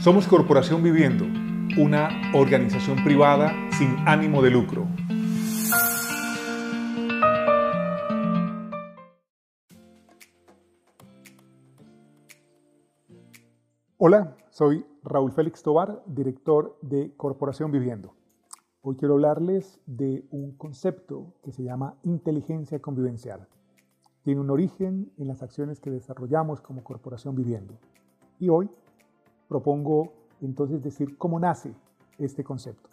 Somos Corporación Viviendo, una organización privada sin ánimo de lucro. Hola, soy Raúl Félix Tobar, director de Corporación Viviendo. Hoy quiero hablarles de un concepto que se llama inteligencia convivencial. Tiene un origen en las acciones que desarrollamos como Corporación Viviendo. Y hoy propongo entonces decir cómo nace este concepto.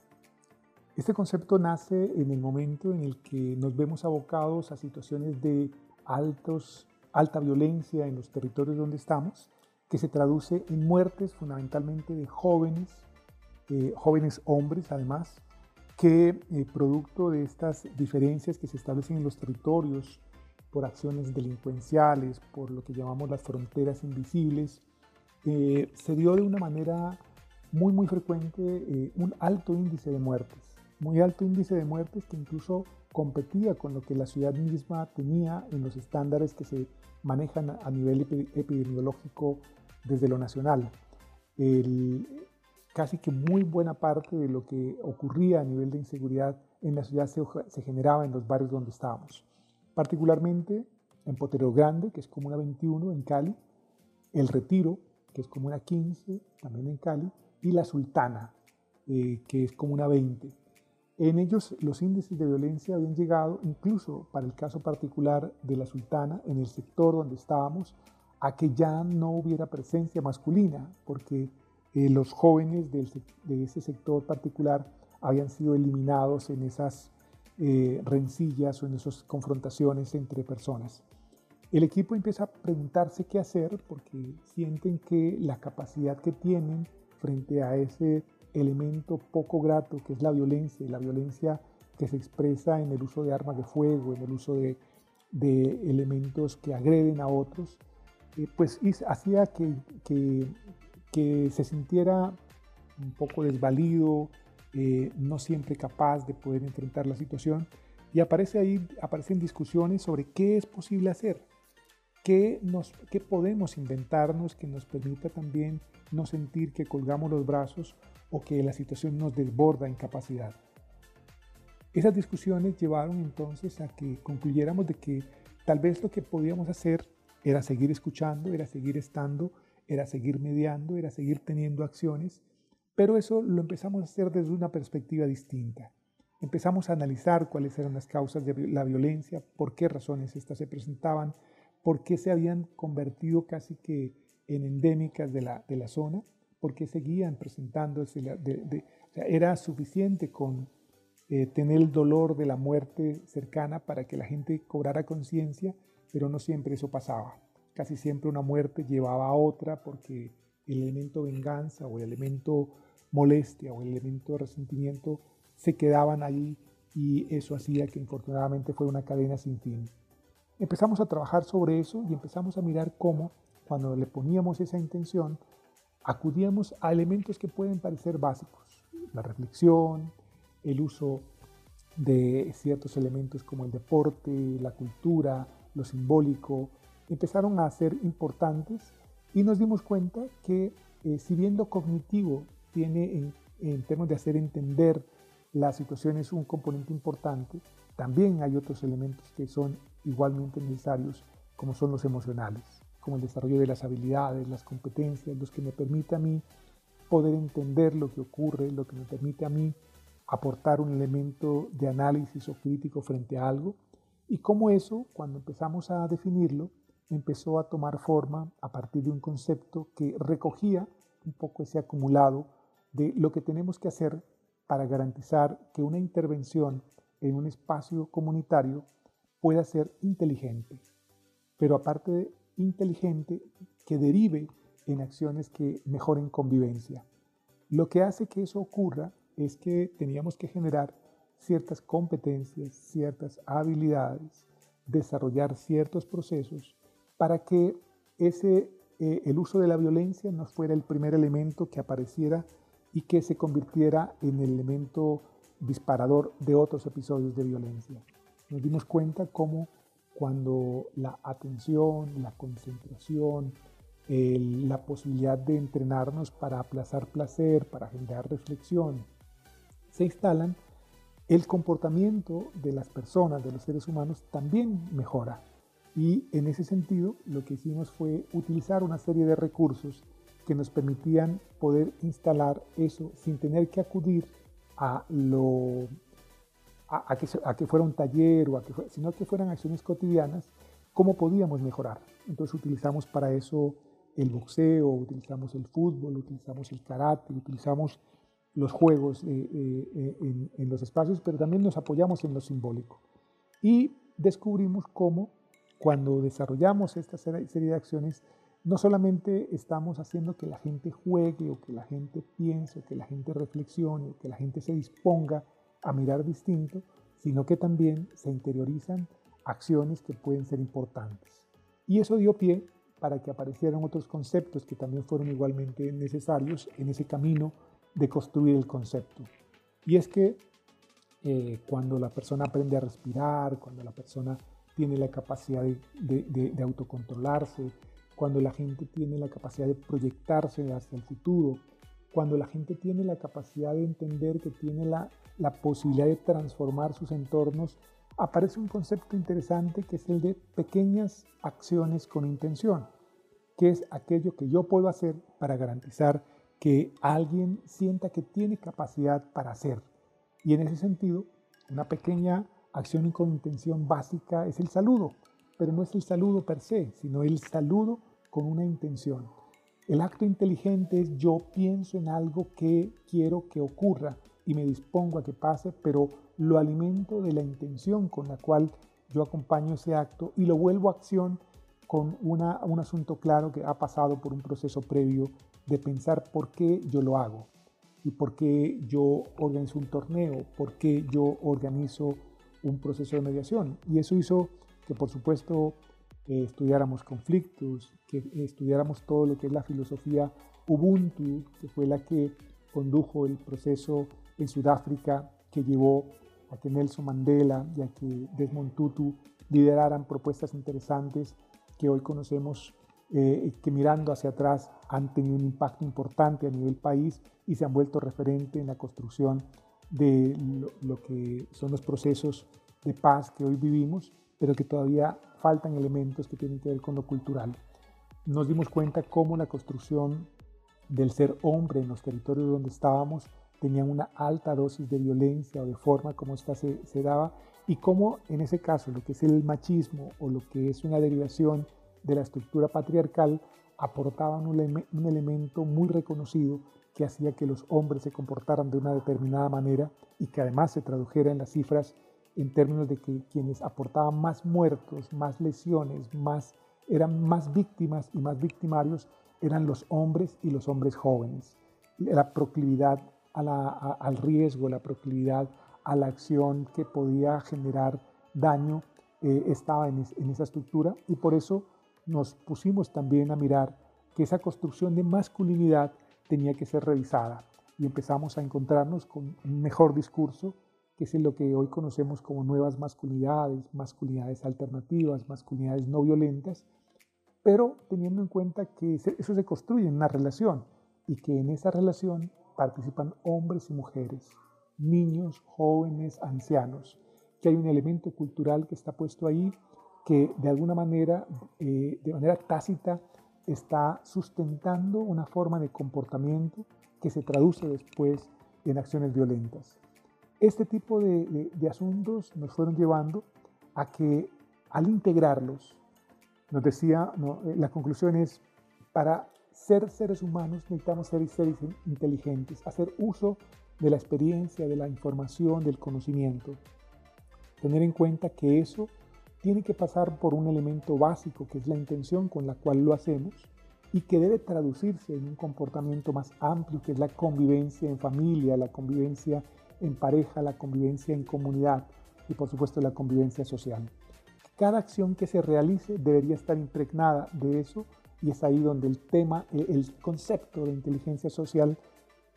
Este concepto nace en el momento en el que nos vemos abocados a situaciones de altos, alta violencia en los territorios donde estamos, que se traduce en muertes fundamentalmente de jóvenes, eh, jóvenes hombres además, que eh, producto de estas diferencias que se establecen en los territorios por acciones delincuenciales, por lo que llamamos las fronteras invisibles, eh, se dio de una manera muy, muy frecuente eh, un alto índice de muertes, muy alto índice de muertes que incluso competía con lo que la ciudad misma tenía en los estándares que se manejan a nivel epidemiológico desde lo nacional. casi que muy buena parte de lo que ocurría a nivel de inseguridad en la ciudad se, generaba en los barrios donde estábamos, particularmente en Potero Grande, que es como una 21 en Cali, El Retiro, que es como una 15, también en Cali, y la Sultana, eh, que es como una 20. En ellos los índices de violencia habían llegado, incluso para el caso particular de la Sultana, en el sector donde estábamos, a que ya no hubiera presencia masculina, porque eh, los jóvenes de ese sector particular habían sido eliminados en esas eh, rencillas o en esas confrontaciones entre personas. El equipo empieza a preguntarse qué hacer porque sienten que la capacidad que tienen frente a ese elemento poco grato que es la violencia, la violencia que se expresa en el uso de armas de fuego, en el uso de, elementos que agreden a otros, eh, pues hacía que, que, se sintiera un poco desvalido, eh, no siempre capaz de poder enfrentar la situación. Y aparece ahí, aparecen discusiones sobre qué es posible hacer. ¿Qué, nos, ¿Qué podemos inventarnos que nos permita también no sentir que colgamos los brazos o que la situación nos desborda en capacidad? Esas discusiones llevaron entonces a que concluyéramos de que tal vez lo que podíamos hacer era seguir escuchando, era seguir estando, era seguir mediando, era seguir teniendo acciones, pero eso lo empezamos a hacer desde una perspectiva distinta. Empezamos a analizar cuáles eran las causas de la violencia, por qué razones estas se presentaban, por qué se habían convertido casi que en endémicas de la, de la zona, por qué seguían presentándose. era suficiente con eh, tener el dolor de la muerte cercana para que la gente cobrara conciencia, pero no siempre eso pasaba. Casi siempre una muerte llevaba a otra porque el elemento venganza o el elemento molestia o el elemento resentimiento se quedaban ahí y eso hacía que infortunadamente fue una cadena sin fin. Empezamos a trabajar sobre eso y empezamos a mirar cómo, cuando le poníamos esa intención, acudíamos a elementos que pueden parecer básicos. La reflexión, el uso de ciertos elementos como el deporte, la cultura, lo simbólico, empezaron a ser importantes y nos dimos cuenta que eh, si bien lo cognitivo tiene en, en términos de hacer entender las situaciones un componente importante, también hay otros elementos que son igualmente necesarios, como son los emocionales, como el desarrollo de las habilidades, las competencias, los que me permite a mí poder entender lo que ocurre, lo que me permite a mí aportar un elemento de análisis o crítico frente a algo, y cómo eso, cuando empezamos a definirlo, empezó a tomar forma a partir de un concepto que recogía un poco ese acumulado de lo que tenemos que hacer para garantizar que una intervención en un espacio comunitario pueda ser inteligente, pero aparte de inteligente, que derive en acciones que mejoren convivencia. Lo que hace que eso ocurra es que teníamos que generar ciertas competencias, ciertas habilidades, desarrollar ciertos procesos para que ese, eh, el uso de la violencia no fuera el primer elemento que apareciera y que se convirtiera en el elemento disparador de otros episodios de violencia nos dimos cuenta cómo cuando la atención, la concentración, la posibilidad de entrenarnos para aplazar placer, para generar reflexión, se instalan, el comportamiento de las personas, de los seres humanos, también mejora. Y en ese sentido, lo que hicimos fue utilizar una serie de recursos que nos permitían poder instalar eso sin tener que acudir a lo a, que, a que, fuera un taller o a que sino que fueran acciones cotidianas, cómo podíamos mejorar. Entonces utilizamos para eso el boxeo, utilizamos el fútbol, utilizamos el karate, utilizamos los juegos eh, eh, eh, en, en, los espacios, pero también nos apoyamos en lo simbólico. Y descubrimos cómo cuando desarrollamos esta serie de acciones, no solamente estamos haciendo que la gente juegue o que la gente piense o que la gente reflexione o que la gente se disponga a mirar distinto, sino que también se interiorizan acciones que pueden ser importantes. Y eso dio pie para que aparecieran otros conceptos que también fueron igualmente necesarios en ese camino de construir el concepto. Y es que eh, cuando la persona aprende a respirar, cuando la persona tiene la capacidad de, autocontrolarse, cuando la gente tiene la capacidad de proyectarse hacia el futuro, cuando la gente tiene la capacidad de entender que tiene la, posibilidad de transformar sus entornos, aparece un concepto interesante que es el de pequeñas acciones con intención, que es aquello que yo puedo hacer para garantizar que alguien sienta que tiene capacidad para hacer. Y en ese sentido, una pequeña acción con intención básica es el saludo, pero no es el saludo per se, sino el saludo con una intención. El acto inteligente es yo pienso en algo que quiero que ocurra y me dispongo a que pase, pero lo alimento de la intención con la cual yo acompaño ese acto y lo vuelvo a acción con un asunto claro que ha pasado por un proceso previo de pensar por qué yo lo hago y por qué yo organizo un torneo, por qué yo organizo un proceso de mediación. Y eso hizo que, por supuesto, eh, estudiáramos conflictos, que estudiáramos todo lo que es la filosofía Ubuntu, que fue la que condujo el proceso en Sudáfrica que llevó a que Nelson Mandela y a que Desmond Tutu lideraran propuestas interesantes que hoy conocemos eh, que mirando hacia atrás han tenido un impacto importante a nivel país y se han vuelto referente en la construcción de lo, que son los procesos de paz que hoy vivimos, pero que todavía faltan elementos que tienen que ver con lo cultural. Nos dimos cuenta cómo la construcción del ser hombre en los territorios donde estábamos tenía una alta dosis de violencia o de forma como esta se, daba y cómo en ese caso lo que es el machismo o lo que es una derivación de la estructura patriarcal aportaban un elemento muy reconocido que hacía que los hombres se comportaran de una determinada manera y que además se tradujera en las cifras en términos de que quienes aportaban más muertos, más lesiones, más, eran más víctimas y más victimarios eran los hombres y los hombres jóvenes. La proclividad al riesgo, la proclividad a la acción que podía generar daño eh, estaba en, en esa estructura y por eso nos pusimos también a mirar que esa construcción de masculinidad tenía que ser revisada y empezamos a encontrarnos con un mejor discurso, que es lo que hoy conocemos como nuevas masculinidades, masculinidades alternativas, masculinidades no violentas, pero teniendo en cuenta que eso se construye en una relación y que en esa relación participan hombres y mujeres, niños, jóvenes, ancianos, que hay un elemento cultural que está puesto ahí que de alguna manera, eh, de manera tácita, está sustentando una forma de comportamiento que se traduce después en acciones violentas. Este tipo de, asuntos nos fueron llevando a que al integrarlos, nos decía, eh, la conclusión es, para ser seres humanos necesitamos ser seres inteligentes, hacer uso de la experiencia, de la información, del conocimiento. Tener en cuenta que eso tiene que pasar por un elemento básico que es la intención con la cual lo hacemos y que debe traducirse en un comportamiento más amplio que es la convivencia en familia, la convivencia en pareja, la convivencia en comunidad y por supuesto la convivencia social. Cada acción que se realice debería estar impregnada de eso y es ahí donde el tema, el concepto de inteligencia social,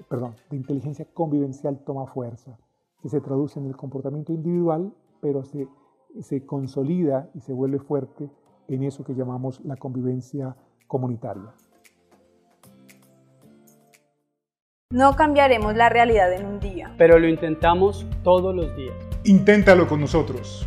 perdón, de inteligencia convivencial toma fuerza, que se traduce en el comportamiento individual, pero se se consolida y se vuelve fuerte en eso que llamamos la convivencia comunitaria. No cambiaremos la realidad en un día, pero lo intentamos todos los días. Inténtalo con nosotros.